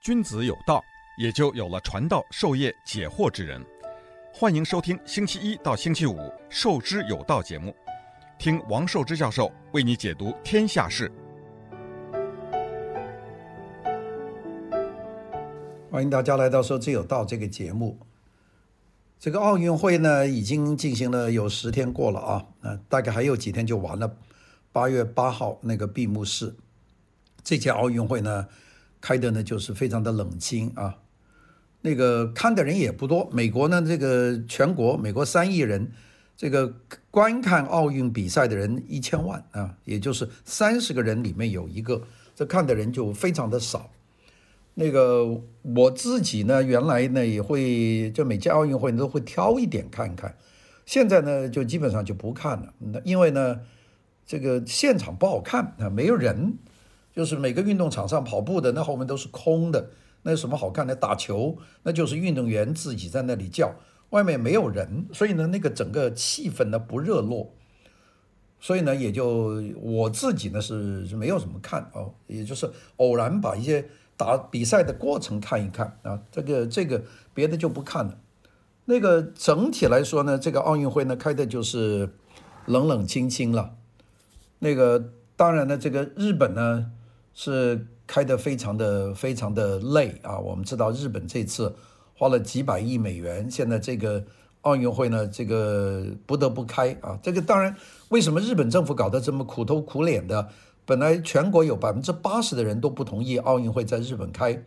君子有道，也就有了传道授业解惑之人。欢迎收听星期一到星期五《授之有道》节目，听王寿之教授为你解读天下事。欢迎大家来到《授之有道》这个节目。这个奥运会呢，已经进行了有十天过了啊，那大概还有几天就完了。八月八号那个闭幕式，这届奥运会呢，开的呢就是非常的冷清啊，那个看的人也不多。美国呢，这个全国美国三亿人，这个观看奥运比赛的人一千万啊，也就是三十个人里面有一个，这看的人就非常的少。那个我自己呢，原来呢也会，就每届奥运会都会挑一点看看，现在呢就基本上就不看了，因为呢这个现场不好看啊，没有人，就是每个运动场上跑步的那后面都是空的，那有什么好看的？打球那就是运动员自己在那里叫，外面没有人，所以呢那个整个气氛呢不热络，所以呢也就我自己呢是是没有什么看哦，也就是偶然把一些。打比赛的过程看一看啊，这个这个别的就不看了。那个整体来说呢，这个奥运会呢开的就是冷冷清清了。那个当然呢，这个日本呢是开的非常的非常的累啊。我们知道日本这次花了几百亿美元，现在这个奥运会呢，这个不得不开啊。这个当然，为什么日本政府搞得这么苦头苦脸的？本来全国有百分之八十的人都不同意奥运会在日本开，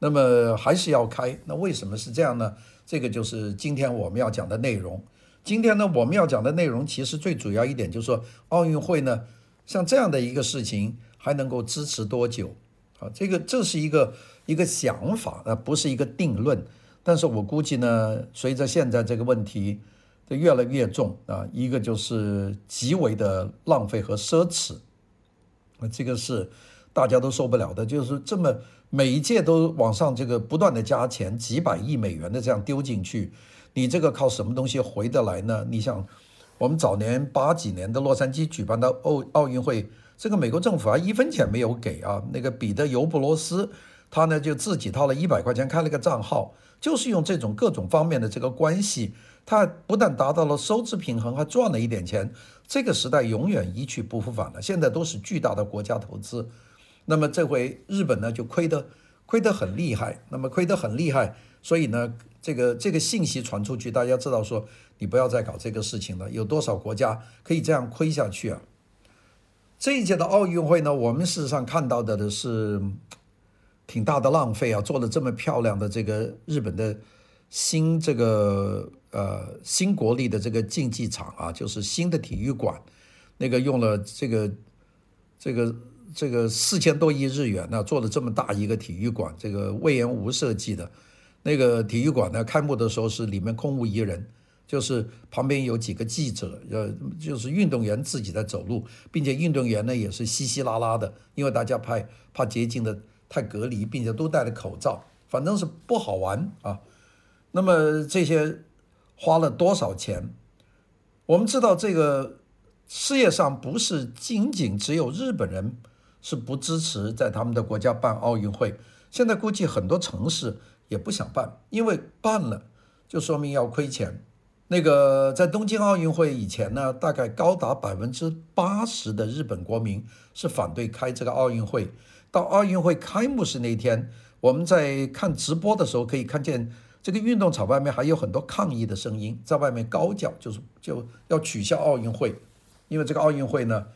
那么还是要开。那为什么是这样呢？这个就是今天我们要讲的内容。今天呢，我们要讲的内容其实最主要一点就是说，奥运会呢，像这样的一个事情还能够支持多久？啊，这个这是一个一个想法，啊，不是一个定论。但是我估计呢，随着现在这个问题的越来越重啊，一个就是极为的浪费和奢侈。那这个是大家都受不了的，就是这么每一届都往上这个不断的加钱，几百亿美元的这样丢进去，你这个靠什么东西回得来呢？你想，我们早年八几年的洛杉矶举办的奥奥运会，这个美国政府还一分钱没有给啊，那个彼得尤布罗斯他呢就自己掏了一百块钱开了个账号，就是用这种各种方面的这个关系。他不但达到了收支平衡，还赚了一点钱。这个时代永远一去不复返了。现在都是巨大的国家投资。那么这回日本呢就亏得亏得很厉害。那么亏得很厉害，所以呢这个这个信息传出去，大家知道说你不要再搞这个事情了。有多少国家可以这样亏下去啊？这一届的奥运会呢，我们事实上看到的的是挺大的浪费啊，做了这么漂亮的这个日本的。新这个呃新国立的这个竞技场啊，就是新的体育馆，那个用了这个这个这个四千多亿日元呢，做了这么大一个体育馆，这个隈研吾设计的，那个体育馆呢，开幕的时候是里面空无一人，就是旁边有几个记者，呃，就是运动员自己在走路，并且运动员呢也是稀稀拉拉的，因为大家怕怕接近的太隔离，并且都戴了口罩，反正是不好玩啊。那么这些花了多少钱？我们知道，这个世界上不是仅仅只有日本人是不支持在他们的国家办奥运会。现在估计很多城市也不想办，因为办了就说明要亏钱。那个在东京奥运会以前呢，大概高达百分之八十的日本国民是反对开这个奥运会。到奥运会开幕式那天，我们在看直播的时候可以看见。这个运动场外面还有很多抗议的声音，在外面高叫，就是就要取消奥运会，因为这个奥运会呢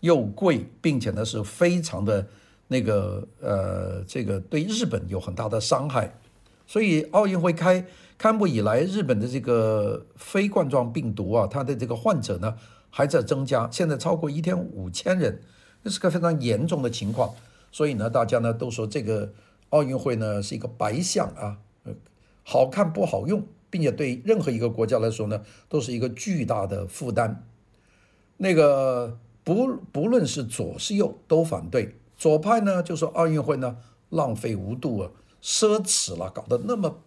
又贵，并且呢是非常的那个呃，这个对日本有很大的伤害。所以奥运会开开幕以来，日本的这个非冠状病毒啊，它的这个患者呢还在增加，现在超过一天五千人，这是个非常严重的情况。所以呢，大家呢都说这个奥运会呢是一个白象啊。好看不好用，并且对任何一个国家来说呢，都是一个巨大的负担。那个不不论是左是右都反对。左派呢就说奥运会呢浪费无度啊，奢侈了，搞得那么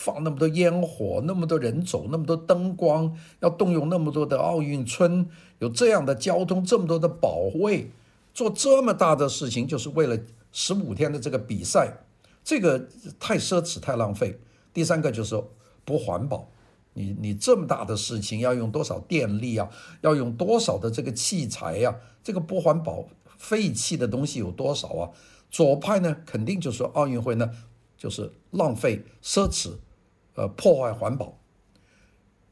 放那么多烟火，那么多人走，那么多灯光，要动用那么多的奥运村，有这样的交通，这么多的保卫，做这么大的事情，就是为了十五天的这个比赛。这个太奢侈、太浪费。第三个就是不环保。你你这么大的事情要用多少电力啊？要用多少的这个器材呀、这个不环保、废弃的东西有多少啊？左派呢，肯定就说奥运会呢，就是浪费、奢侈，呃，破坏环保。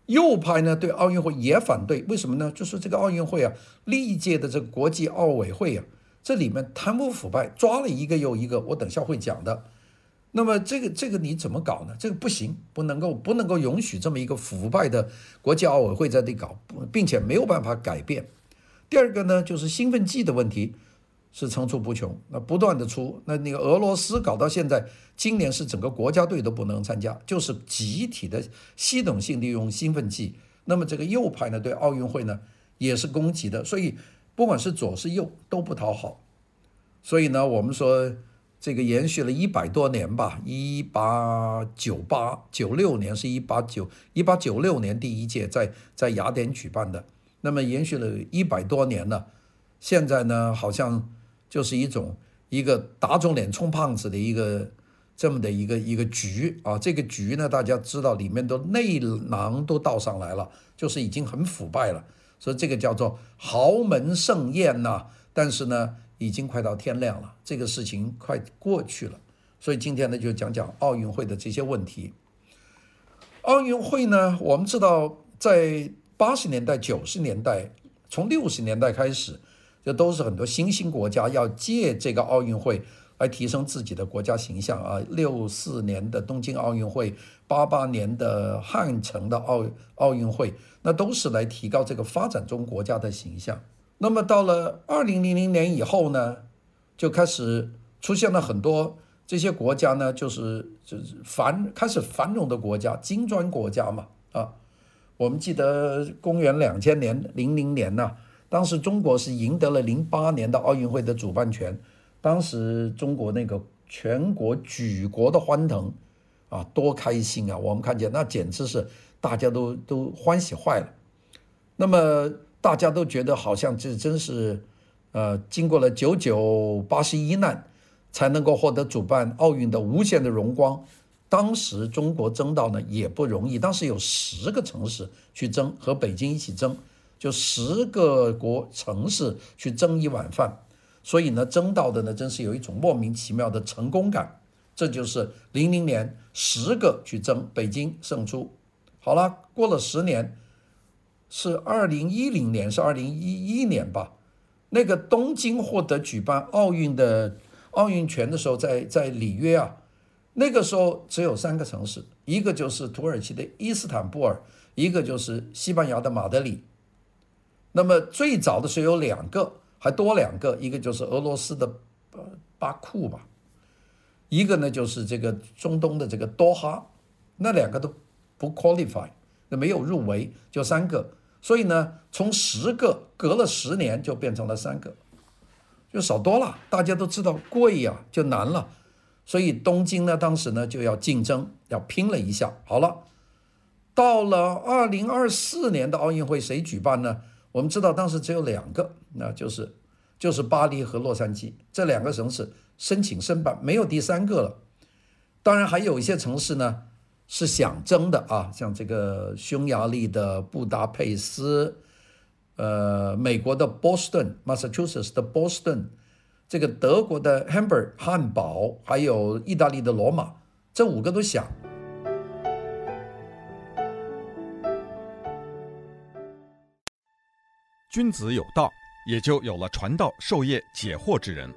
右派呢，对奥运会也反对，为什么呢？就是这个奥运会啊，历届的这个国际奥委会啊，这里面贪污腐败，抓了一个又一个，我等下会讲的。那么这个这个你怎么搞呢？这个不行，不能够不能够允许这么一个腐败的国际奥委会在这里搞，并且没有办法改变。第二个呢，就是兴奋剂的问题是层出不穷，那不断的出。那那个俄罗斯搞到现在，今年是整个国家队都不能参加，就是集体的系统性利用兴奋剂。那么这个右派呢，对奥运会呢也是攻击的，所以不管是左是右都不讨好。所以呢，我们说。这个延续了一百多年吧，一八九八九六年是一八九一八九六年第一届在在雅典举办的，那么延续了一百多年了，现在呢好像就是一种一个打肿脸充胖子的一个这么的一个一个局啊，这个局呢大家知道里面的内囊都倒上来了，就是已经很腐败了，所以这个叫做豪门盛宴呐，但是呢。已经快到天亮了，这个事情快过去了，所以今天呢就讲讲奥运会的这些问题。奥运会呢，我们知道在八十年代、九十年代，从六十年代开始，这都是很多新兴国家要借这个奥运会来提升自己的国家形象啊。六四年的东京奥运会，八八年的汉城的奥奥运会，那都是来提高这个发展中国家的形象。那么到了二零零零年以后呢，就开始出现了很多这些国家呢，就是就是繁开始繁荣的国家，金砖国家嘛啊。我们记得公元两千年零零年呐，当时中国是赢得了零八年的奥运会的主办权，当时中国那个全国举国的欢腾啊，多开心啊！我们看见那简直是大家都都欢喜坏了。那么。大家都觉得好像这真是，呃，经过了九九八十一难，才能够获得主办奥运的无限的荣光。当时中国争到呢也不容易，当时有十个城市去争，和北京一起争，就十个国城市去争一碗饭，所以呢争到的呢真是有一种莫名其妙的成功感。这就是零零年十个去争，北京胜出。好了，过了十年。是二零一零年，是二零一一年吧？那个东京获得举办奥运的奥运权的时候在，在在里约啊，那个时候只有三个城市，一个就是土耳其的伊斯坦布尔，一个就是西班牙的马德里。那么最早的时候有两个，还多两个，一个就是俄罗斯的呃巴库吧，一个呢就是这个中东的这个多哈，那两个都不 qualify，那没有入围，就三个。所以呢，从十个隔了十年就变成了三个，就少多了。大家都知道贵呀，就难了。所以东京呢，当时呢就要竞争，要拼了一下。好了，到了二零二四年的奥运会谁举办呢？我们知道当时只有两个，那就是就是巴黎和洛杉矶这两个城市申请申办，没有第三个了。当然还有一些城市呢。是想争的啊，像这个匈牙利的布达佩斯，呃，美国的波士顿 （Massachusetts） 的波士顿，这个德国的 Hamburg 汉堡，还有意大利的罗马，这五个都想。君子有道，也就有了传道授业解惑之人。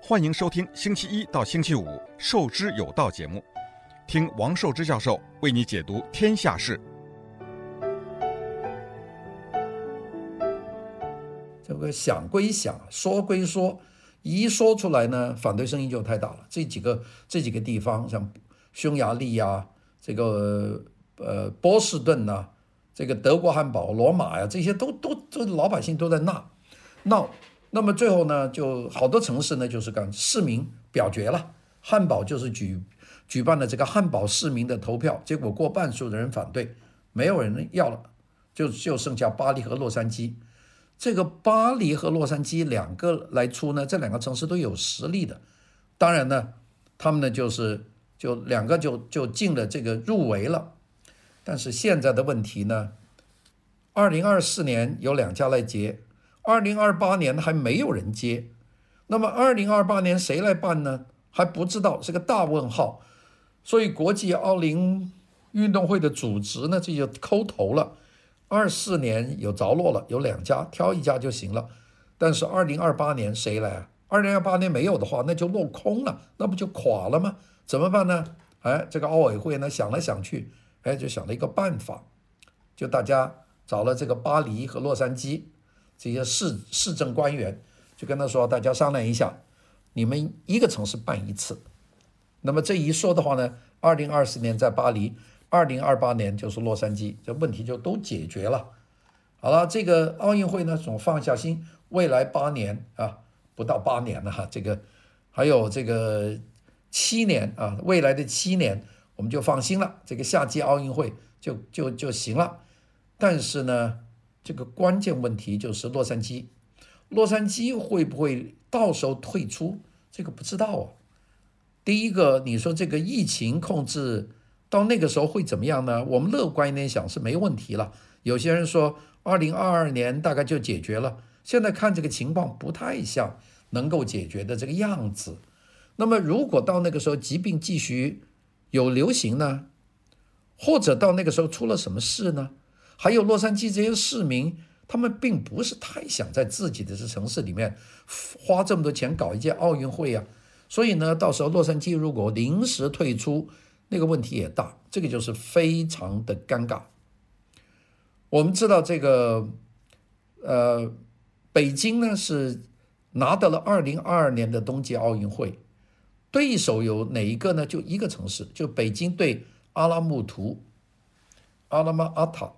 欢迎收听星期一到星期五《授之有道》节目。听王寿之教授为你解读天下事。这个想归想，说归说，一说出来呢，反对声音就太大了。这几个这几个地方，像匈牙利呀、这个呃波士顿呐、这个德国汉堡、罗马呀、这些都都都老百姓都在闹闹。那么最后呢，就好多城市呢，就是干市民表决了，汉堡就是举。举办了这个汉堡市民的投票，结果过半数的人反对，没有人要了，就就剩下巴黎和洛杉矶。这个巴黎和洛杉矶两个来出呢，这两个城市都有实力的。当然呢，他们呢就是就两个就就进了这个入围了。但是现在的问题呢，二零二四年有两家来接，二零二八年还没有人接。那么二零二八年谁来办呢？还不知道，是个大问号。所以国际奥林运动会的组织呢，这就抠头了。二四年有着落了，有两家，挑一家就行了。但是二零二八年谁来？二零二八年没有的话，那就落空了，那不就垮了吗？怎么办呢？哎，这个奥委会呢想来想去，哎，就想了一个办法，就大家。找了这个巴黎和洛杉矶这些市市政官员，就跟他说：“大家商量一下，你们一个城市办一次。那么这一说的话呢，二零二四年在巴黎，二零二八年就是洛杉矶，这问题就都解决了。好了，这个奥运会呢，总放下心，未来八年啊，不到八年了哈，这个还有这个七年啊，未来的七年我们就放心了，这个夏季奥运会就就就行了。”但是呢，这个关键问题就是洛杉矶，洛杉矶会不会到时候退出？这个不知道啊。第一个，你说这个疫情控制到那个时候会怎么样呢？我们乐观一点想是没问题了。有些人说二零二二年大概就解决了，现在看这个情况不太像能够解决的这个样子。那么如果到那个时候疾病继续有流行呢，或者到那个时候出了什么事呢？还有洛杉矶这些市民，他们并不是太想在自己的这城市里面花这么多钱搞一届奥运会啊，所以呢，到时候洛杉矶如果临时退出，那个问题也大，这个就是非常的尴尬。我们知道这个，呃，北京呢是拿到了二零二二年的冬季奥运会，对手有哪一个呢？就一个城市，就北京对阿拉木图，阿拉玛阿塔。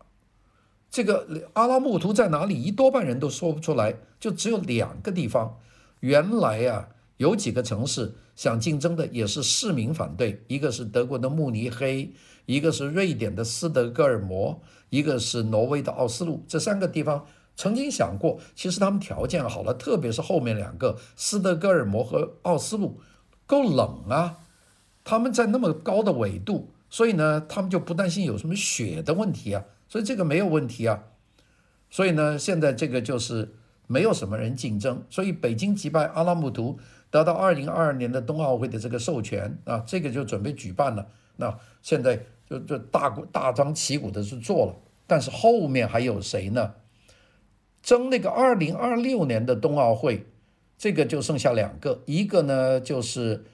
这个阿拉木图在哪里？一多半人都说不出来，就只有两个地方。原来呀，有几个城市想竞争的，也是市民反对。一个是德国的慕尼黑，一个是瑞典的斯德哥尔摩，一个是挪威的奥斯陆。这三个地方曾经想过，其实他们条件好了，特别是后面两个斯德哥尔摩和奥斯陆，够冷啊。他们在那么高的纬度，所以呢，他们就不担心有什么雪的问题啊。所以这个没有问题啊，所以呢，现在这个就是没有什么人竞争，所以北京击败阿拉木图，得到二零二二年的冬奥会的这个授权啊，这个就准备举办了。那现在就就大大张旗鼓的去做了，但是后面还有谁呢？争那个二零二六年的冬奥会，这个就剩下两个，一个呢就是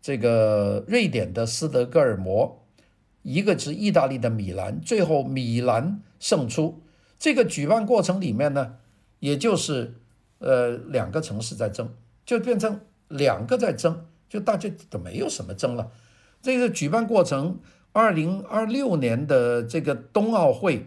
这个瑞典的斯德哥尔摩。一个是意大利的米兰，最后米兰胜出。这个举办过程里面呢，也就是呃两个城市在争，就变成两个在争，就大家都没有什么争了。这个举办过程，二零二六年的这个冬奥会，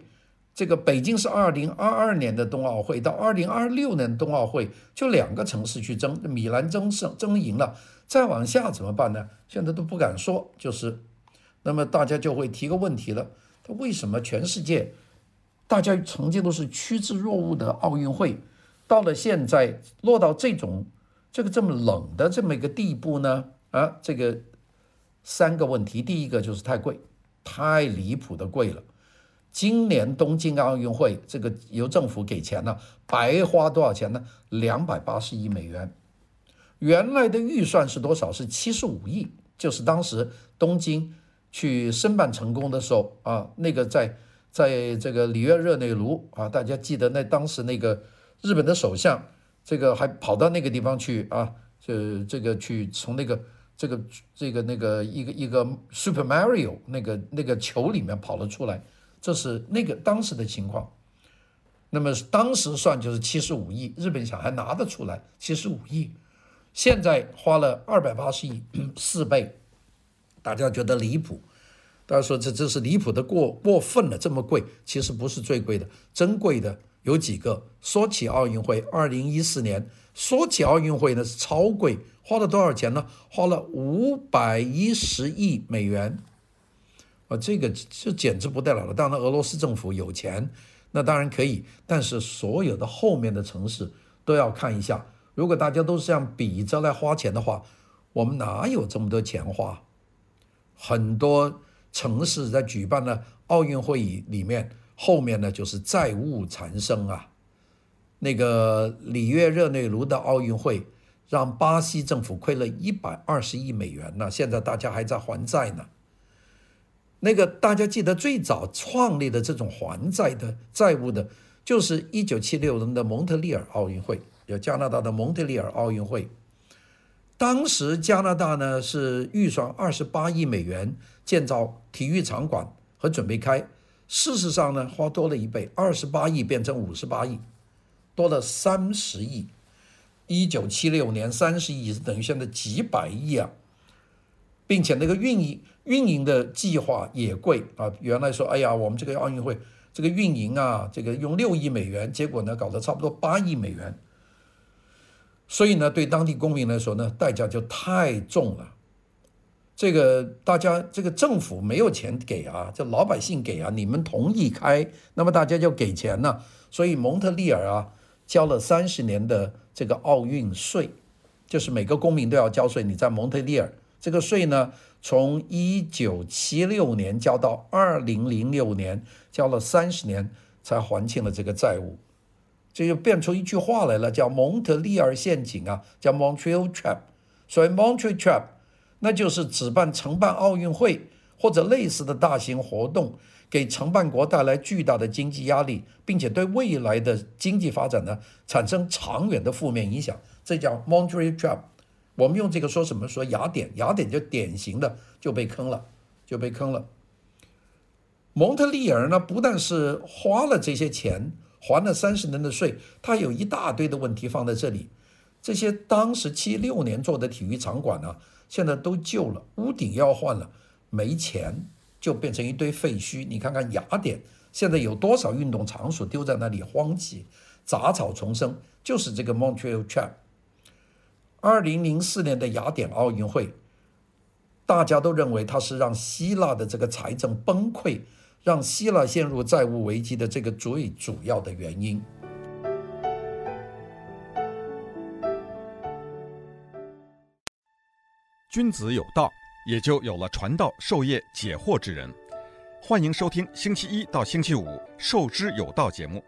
这个北京是二零二二年的冬奥会，到二零二六年冬奥会就两个城市去争，米兰争胜争赢了，再往下怎么办呢？现在都不敢说，就是。那么大家就会提个问题了：他为什么全世界大家曾经都是趋之若鹜的奥运会，到了现在落到这种这个这么冷的这么一个地步呢？啊，这个三个问题，第一个就是太贵，太离谱的贵了。今年东京奥运会这个由政府给钱呢，白花多少钱呢？两百八十亿美元。原来的预算是多少？是七十五亿，就是当时东京。去申办成功的时候啊，那个在在这个里约热内卢啊，大家记得那当时那个日本的首相，这个还跑到那个地方去啊，就这个去从那个这个这个那个一个一个 Super Mario 那个那个球里面跑了出来，这是那个当时的情况。那么当时算就是七十五亿，日本想还拿得出来七十五亿，现在花了二百八十亿，四倍。大家觉得离谱，大家说这这是离谱的过过分了，这么贵，其实不是最贵的，珍贵的有几个。说起奥运会，二零一四年说起奥运会呢是超贵，花了多少钱呢？花了五百一十亿美元，啊，这个这简直不得了了。当然，俄罗斯政府有钱，那当然可以，但是所有的后面的城市都要看一下。如果大家都是这样比着来花钱的话，我们哪有这么多钱花？很多城市在举办了奥运会里面，后面呢就是债务缠身啊。那个里约热内卢的奥运会，让巴西政府亏了一百二十亿美元呢，现在大家还在还债呢。那个大家记得最早创立的这种还债的债务的，就是一九七六年的蒙特利尔奥运会，有加拿大的蒙特利尔奥运会。当时加拿大呢是预算二十八亿美元建造体育场馆和准备开，事实上呢花多了一倍，二十八亿变成五十八亿，多了三十亿。一九七六年三十亿等于现在几百亿啊，并且那个运营运营的计划也贵啊。原来说哎呀，我们这个奥运会这个运营啊，这个用六亿美元，结果呢搞得差不多八亿美元。所以呢，对当地公民来说呢，代价就太重了。这个大家这个政府没有钱给啊，这老百姓给啊，你们同意开，那么大家就给钱呢。所以蒙特利尔啊，交了三十年的这个奥运税，就是每个公民都要交税。你在蒙特利尔这个税呢，从一九七六年交到二零零六年，交了三十年才还清了这个债务。这就变出一句话来了，叫蒙特利尔陷阱啊，叫 Montreal Trap。所以 Montreal Trap，那就是只办承办奥运会或者类似的大型活动，给承办国带来巨大的经济压力，并且对未来的经济发展呢产生长远的负面影响。这叫 Montreal Trap。我们用这个说什么？说雅典，雅典就典型的就被坑了，就被坑了。蒙特利尔呢，不但是花了这些钱。还了三十年的税，他有一大堆的问题放在这里。这些当时七六年做的体育场馆呢，现在都旧了，屋顶要换了，没钱就变成一堆废墟。你看看雅典现在有多少运动场所丢在那里荒弃，杂草丛生，就是这个 Montreal Trap。二零零四年的雅典奥运会，大家都认为它是让希腊的这个财政崩溃。让希腊陷入债务危机的这个最主要的原因。君子有道，也就有了传道授业解惑之人。欢迎收听星期一到星期五《授之有道》节目，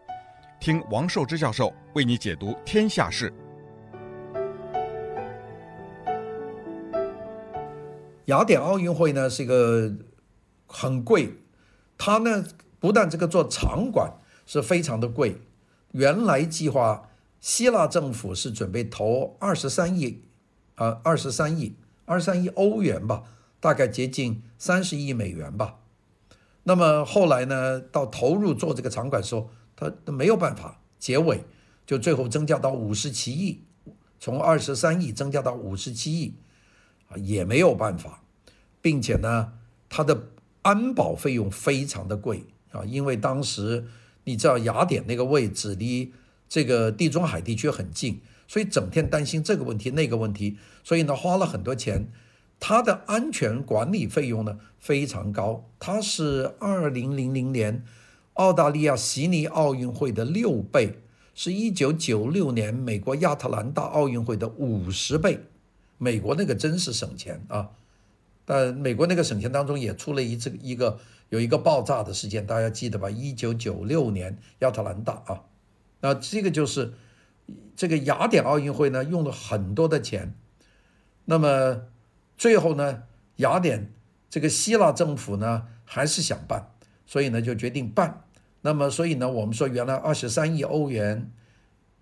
听王寿之教授为你解读天下事。雅典奥运会呢，是一个很贵。它呢，不但这个做场馆是非常的贵，原来计划希腊政府是准备投二十三亿，啊，二十三亿，二十三亿欧元吧，大概接近三十亿美元吧。那么后来呢，到投入做这个场馆的时候，他没有办法，结尾就最后增加到五十七亿，从二十三亿增加到五十七亿，啊，也没有办法，并且呢，他的。安保费用非常的贵啊，因为当时你知道雅典那个位置离这个地中海地区很近，所以整天担心这个问题那个问题，所以呢花了很多钱。它的安全管理费用呢非常高，它是二零零零年澳大利亚悉尼奥运会的六倍，是一九九六年美国亚特兰大奥运会的五十倍。美国那个真是省钱啊。但美国那个省钱当中也出了一次一个有一个爆炸的事件，大家记得吧？一九九六年亚特兰大啊，那这个就是这个雅典奥运会呢用了很多的钱，那么最后呢雅典这个希腊政府呢还是想办，所以呢就决定办。那么所以呢我们说原来二十三亿欧元，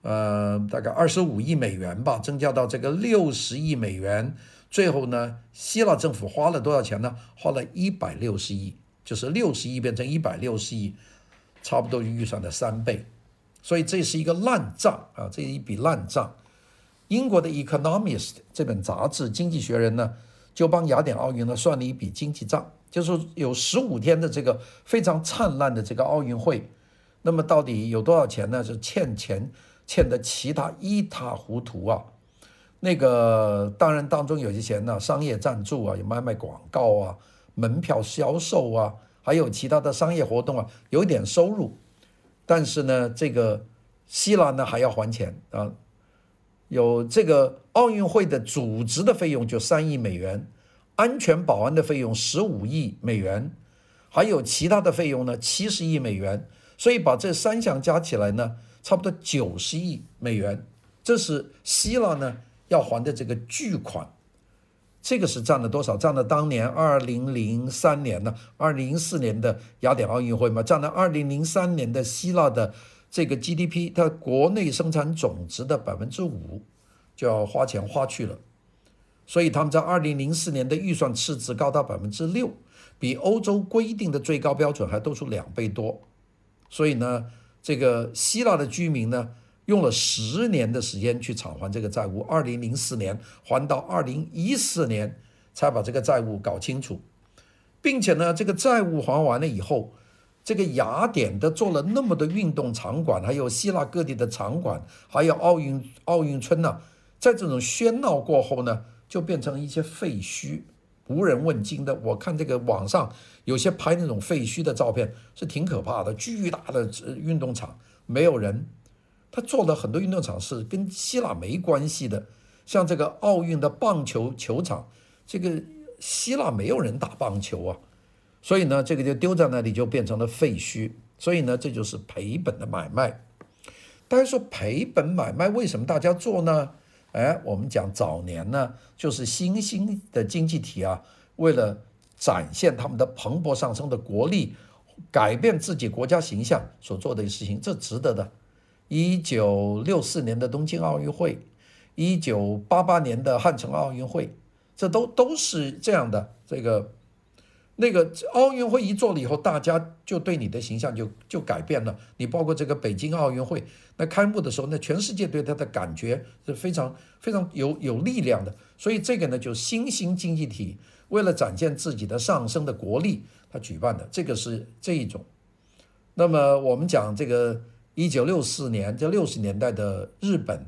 呃大概二十五亿美元吧，增加到这个六十亿美元。最后呢，希腊政府花了多少钱呢？花了一百六十亿，就是六十亿变成一百六十亿，差不多预算的三倍。所以这是一个烂账啊，这是一笔烂账。英国的《Economist》这本杂志《经济学人》呢，就帮雅典奥运呢算了一笔经济账，就是有十五天的这个非常灿烂的这个奥运会，那么到底有多少钱呢？是欠钱欠得其他一塌糊涂啊！那个当然当中有些钱呢，商业赞助啊，有买卖广告啊，门票销售啊，还有其他的商业活动啊，有点收入。但是呢，这个希腊呢还要还钱啊。有这个奥运会的组织的费用就三亿美元，安全保安的费用十五亿美元，还有其他的费用呢七十亿美元，所以把这三项加起来呢，差不多九十亿美元，这是希腊呢要还的这个巨款。这个是占了多少？占了当年二零零三年呢，二零零四年的雅典奥运会嘛，占了二零零三年的希腊的这个 GDP，它国内生产总值的百分之五，就要花钱花去了。所以他们在二零零四年的预算赤字高达百分之六，比欧洲规定的最高标准还多出两倍多。所以呢，这个希腊的居民呢，用了十年的时间去偿还这个债务，二零零四年还到二零一四年才把这个债务搞清楚，并且呢，这个债务还完了以后，这个雅典的做了那么多运动场馆，还有希腊各地的场馆，还有奥运奥运村呢，在这种喧闹过后呢，就变成一些废墟，无人问津的。我看这个网上有些拍那种废墟的照片，是挺可怕的，巨大的运动场没有人。他做了很多运动场是跟希腊没关系的，像这个奥运的棒球球场，这个希腊没有人打棒球啊，所以呢，这个就丢在那里就变成了废墟。所以呢，这就是赔本的买卖。大家说赔本买卖为什么大家做呢？哎，我们讲早年呢，就是新兴的经济体啊，为了展现他们的蓬勃上升的国力，改变自己国家形象所做的事情，这值得的。一九六四年的东京奥运会，一九八八年的汉城奥运会，这都都是这样的。这个那个奥运会一做了以后，大家就对你的形象就就改变了。你包括这个北京奥运会，那开幕的时候，那全世界对它的感觉是非常非常有有力量的。所以这个呢，就新兴经济体为了展现自己的上升的国力，他举办的这个是这一种。那么我们讲这个。一九六四年，这六十年代的日本，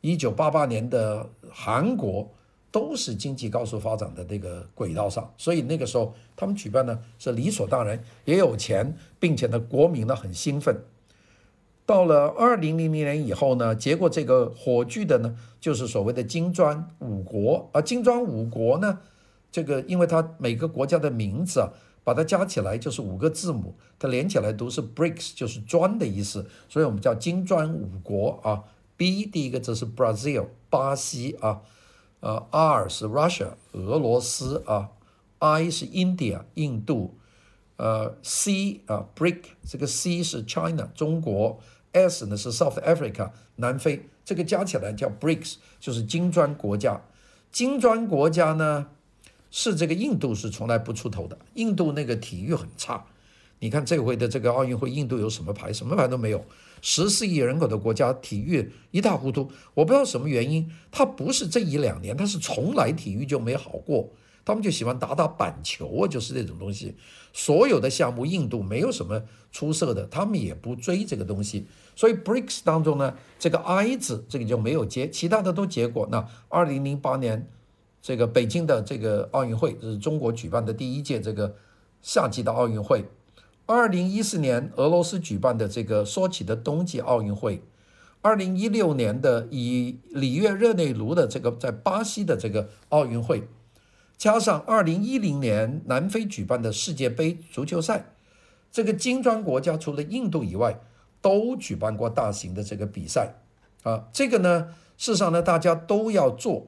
一九八八年的韩国，都是经济高速发展的这个轨道上，所以那个时候他们举办呢是理所当然，也有钱，并且呢国民呢很兴奋。到了二零零零年以后呢，结果这个火炬的呢就是所谓的金砖五国，而金砖五国呢，这个因为它每个国家的名字啊。把它加起来就是五个字母，它连起来读是 BRICS，就是砖的意思，所以我们叫金砖五国啊。B 第一个字是 Brazil，巴西啊，呃，R 是 Russia，俄罗斯啊，I 是 India，印度，呃，C 啊，BRIC 这个 C 是 China，中国，S 呢是 South Africa，南非，这个加起来叫 BRICS，就是金砖国家。金砖国家呢？是这个印度是从来不出头的，印度那个体育很差。你看这回的这个奥运会，印度有什么牌？什么牌都没有。十四亿人口的国家，体育一塌糊涂。我不知道什么原因，他不是这一两年，他是从来体育就没好过。他们就喜欢打打板球啊，就是这种东西。所有的项目，印度没有什么出色的，他们也不追这个东西。所以 BRICS 当中呢，这个 I 字这个就没有接，其他的都接过。那二零零八年。这个北京的这个奥运会是中国举办的第一届这个夏季的奥运会。二零一四年俄罗斯举办的这个说起的冬季奥运会。二零一六年的以里约热内卢的这个在巴西的这个奥运会，加上二零一零年南非举办的世界杯足球赛，这个金砖国家除了印度以外，都举办过大型的这个比赛啊。这个呢，事实上呢，大家都要做。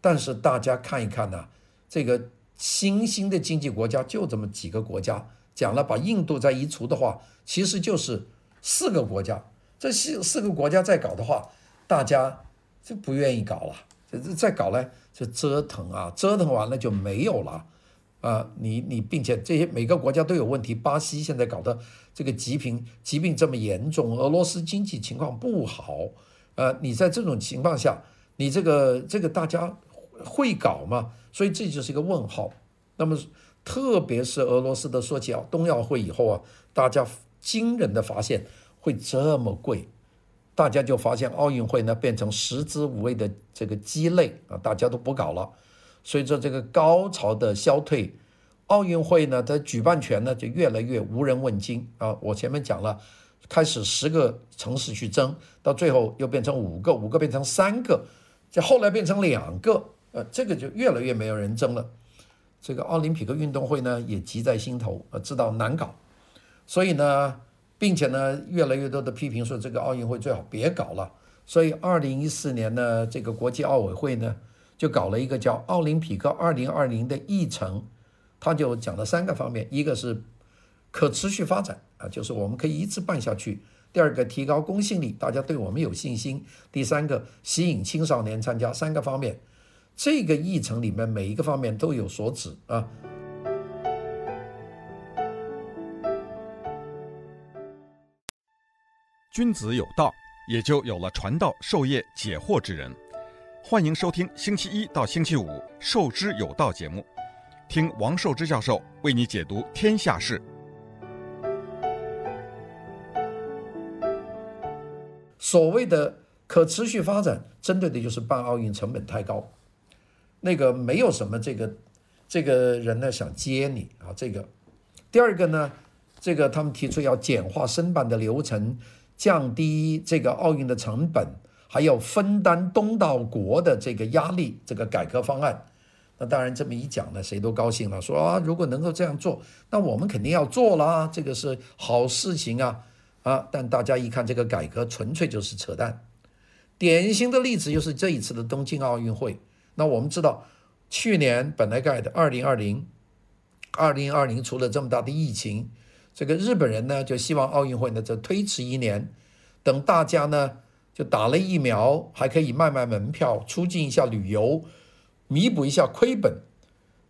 但是大家看一看呢、这个新兴的经济国家就这么几个国家，讲了把印度再移除的话，其实就是四个国家。这四四个国家再搞的话，大家就不愿意搞了。这这再搞呢，就折腾啊，折腾完了就没有了啊。你你，并且这些每个国家都有问题。巴西现在搞的这个疾病疾病这么严重，俄罗斯经济情况不好，呃，你在这种情况下，你这个这个大家。会搞吗？所以这就是一个问号。那么，特别是俄罗斯的索契冬奥会以后啊，大家惊人的发现会这么贵，大家就发现奥运会呢变成食之无味的这个鸡肋啊，大家都不搞了。随着这个高潮的消退，奥运会呢的举办权呢就越来越无人问津啊。我前面讲了，开始十个城市去争，到最后又变成五个，五个变成三个。这后来变成两个，呃，这个就越来越没有人争了。这个奥林匹克运动会呢也急在心头，呃，知道难搞，所以呢，并且呢，越来越多的批评说这个奥运会最好别搞了。所以二零一四年呢，这个国际奥委会呢就搞了一个叫奥林匹克二零二零的议程，他就讲了三个方面，一个是可持续发展啊，就是我们可以一直办下去；第二个提高公信力，大家对我们有信心；第三个吸引青少年参加，三个方面。这个议程里面每一个方面都有所指啊。君子有道，也就有了传道授业解惑之人。欢迎收听星期一到星期五《授之有道》节目，听王寿之教授为你解读天下事。所谓的可持续发展，针对的就是办奥运成本太高。那个没有什么这个这个人呢想接你啊，这个第二个呢，这个他们提出要简化申办的流程，降低这个奥运的成本，还要分担东道国的这个压力，这个改革方案。那当然这么一讲呢，谁都高兴了，说啊，如果能够这样做，那我们肯定要做啦，这个是好事情啊啊！但大家一看这个改革，纯粹就是扯淡。典型的例子就是这一次的东京奥运会。那我们知道，去年本来盖的二零二零，二零二零出了这么大的疫情，这个日本人呢就希望奥运会呢就推迟一年，等大家呢就打了疫苗，还可以卖卖门票，促进一下旅游，弥补一下亏本。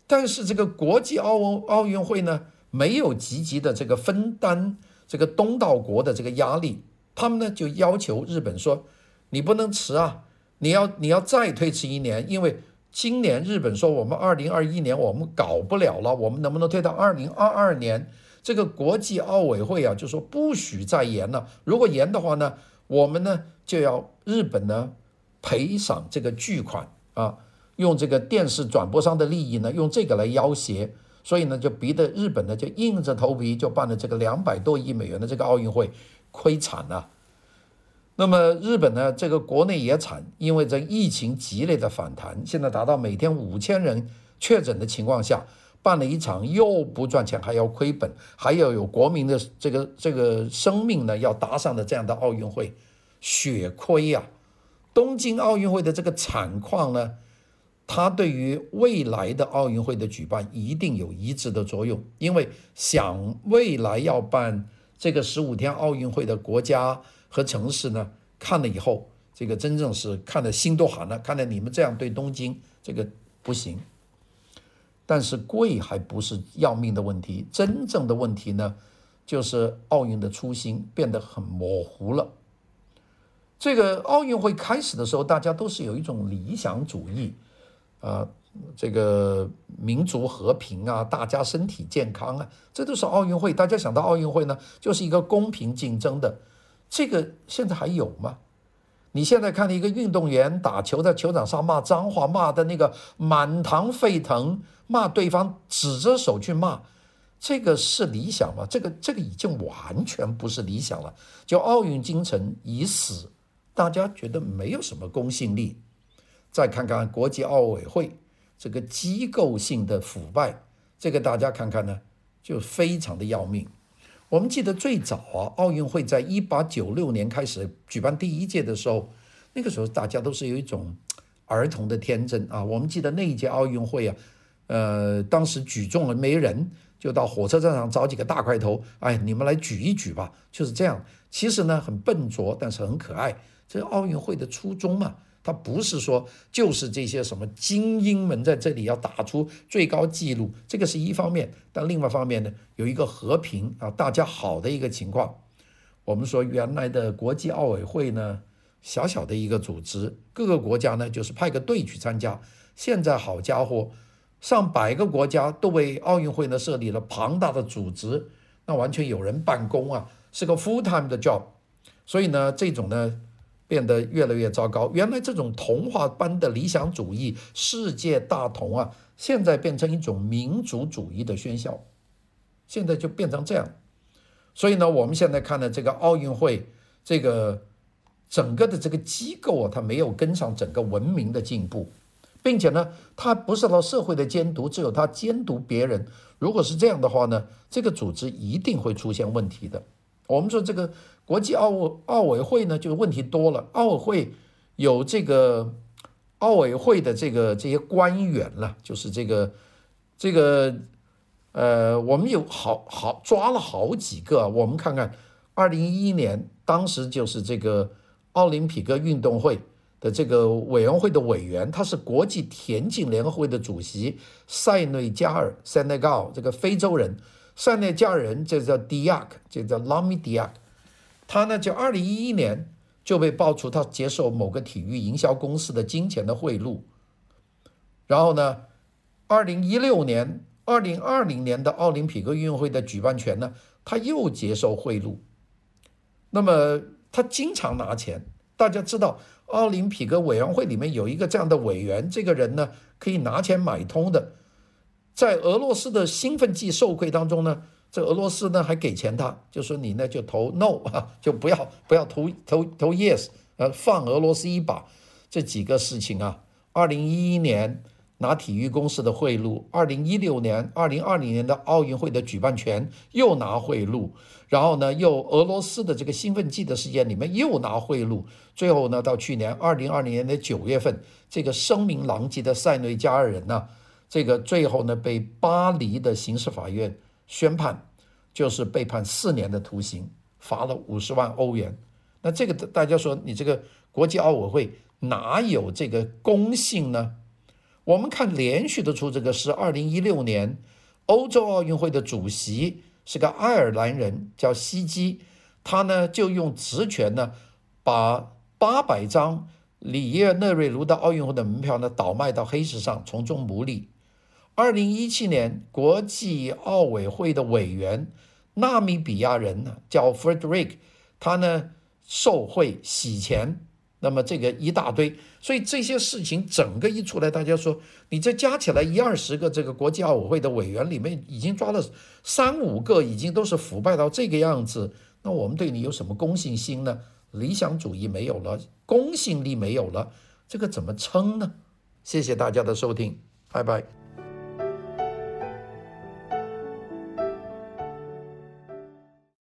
但是这个国际奥运奥运会呢没有积极的这个分担这个东道国的这个压力，他们呢就要求日本说，你不能迟啊。你要你要再推迟一年，因为今年日本说我们二零二一年我们搞不了了，我们能不能推到二零二二年？这个国际奥委会啊就说不许再延了，如果延的话呢，我们呢就要日本呢赔偿这个巨款啊，用这个电视转播商的利益呢用这个来要挟，所以呢就逼得日本呢就硬着头皮就办了这个两百多亿美元的这个奥运会，亏惨了。那么日本呢，这个国内也惨，因为这疫情激烈的反弹，现在达到每天五千人确诊的情况下，办了一场又不赚钱，还要亏本，还要有国民的这个这个生命呢要搭上的这样的奥运会，血亏呀！东京奥运会的这个惨况呢，它对于未来的奥运会的举办一定有抑制的作用，因为想未来要办这个十五天奥运会的国家。和城市呢，看了以后，这个真正是看得心都寒了。看来你们这样对东京，这个不行。但是贵还不是要命的问题，真正的问题呢，就是奥运的初心变得很模糊了。这个奥运会开始的时候，大家都是有一种理想主义，啊，这个民族和平啊，大家身体健康啊，这都是奥运会。大家想到奥运会呢，就是一个公平竞争的。这个现在还有吗？你现在看到一个运动员打球，在球场上骂脏话，骂的那个满堂沸腾，骂对方指着手去骂，这个是理想吗？这个这个已经完全不是理想了。就奥运精神已死，大家觉得没有什么公信力。再看看国际奥委会这个机构性的腐败，这个大家看看呢，就非常的要命。我们记得最早啊，奥运会在一八九六年开始举办第一届的时候，那个时候大家都是有一种儿童的天真啊。我们记得那一届奥运会啊，呃，当时举重了没人，就到火车站上找几个大块头，哎，你们来举一举吧，就是这样。其实呢，很笨拙，但是很可爱，这是奥运会的初衷嘛。他不是说就是这些什么精英们在这里要打出最高纪录，这个是一方面，但另外一方面呢，有一个和平啊，大家好的一个情况。我们说原来的国际奥委会呢，小小的一个组织，各个国家呢就是派个队去参加。现在好家伙，上百个国家都为奥运会呢设立了庞大的组织，那完全有人办公啊，是个 full time 的 job。所以呢，这种呢。变得越来越糟糕。原来这种童话般的理想主义、世界大同啊，现在变成一种民族主义的喧嚣。现在就变成这样。所以呢，我们现在看的这个奥运会，这个整个的这个机构啊，它没有跟上整个文明的进步，并且呢，它不受到社会的监督，只有它监督别人。如果是这样的话呢，这个组织一定会出现问题的。我们说这个国际奥奥委会呢，就问题多了。奥委会有这个奥委会的这个这些官员了，就是这个这个呃，我们有好好抓了好几个。我们看看，二零一一年当时就是这个奥林匹克运动会的这个委员会的委员，他是国际田径联合会的主席塞内加尔 （Senegal） 这个非洲人。塞内加尔人，这叫迪亚克，这叫拉米迪亚克。他呢，就二零一一年就被爆出他接受某个体育营销公司的金钱的贿赂。然后呢，二零一六年、二零二零年的奥林匹克运动会的举办权呢，他又接受贿赂。那么他经常拿钱。大家知道，奥林匹克委员会里面有一个这样的委员，这个人呢，可以拿钱买通的。在俄罗斯的兴奋剂受贿当中呢，这俄罗斯呢还给钱他，就说你呢就投 no 啊，就不要不要投投投 yes，呃，放俄罗斯一把。这几个事情啊，二零一一年拿体育公司的贿赂，二零一六年、二零二零年的奥运会的举办权又拿贿赂，然后呢又俄罗斯的这个兴奋剂的事件里面又拿贿赂，最后呢到去年二零二零年的九月份，这个声名狼藉的塞内加尔人呢。这个最后呢，被巴黎的刑事法院宣判，就是被判四年的徒刑，罚了五十万欧元。那这个大家说，你这个国际奥委会哪有这个公信呢？我们看连续的出这个是二零一六年欧洲奥运会的主席是个爱尔兰人，叫希基，他呢就用职权呢，把八百张里约热内卢的奥运会的门票呢倒卖到黑市上，从中牟利。二零一七年，国际奥委会的委员，纳米比亚人呢，叫 Frederick，他呢受贿洗钱，那么这个一大堆，所以这些事情整个一出来，大家说，你这加起来一二十个这个国际奥委会的委员里面，已经抓了三五个，已经都是腐败到这个样子，那我们对你有什么公信心呢？理想主义没有了，公信力没有了，这个怎么撑呢？谢谢大家的收听，拜拜。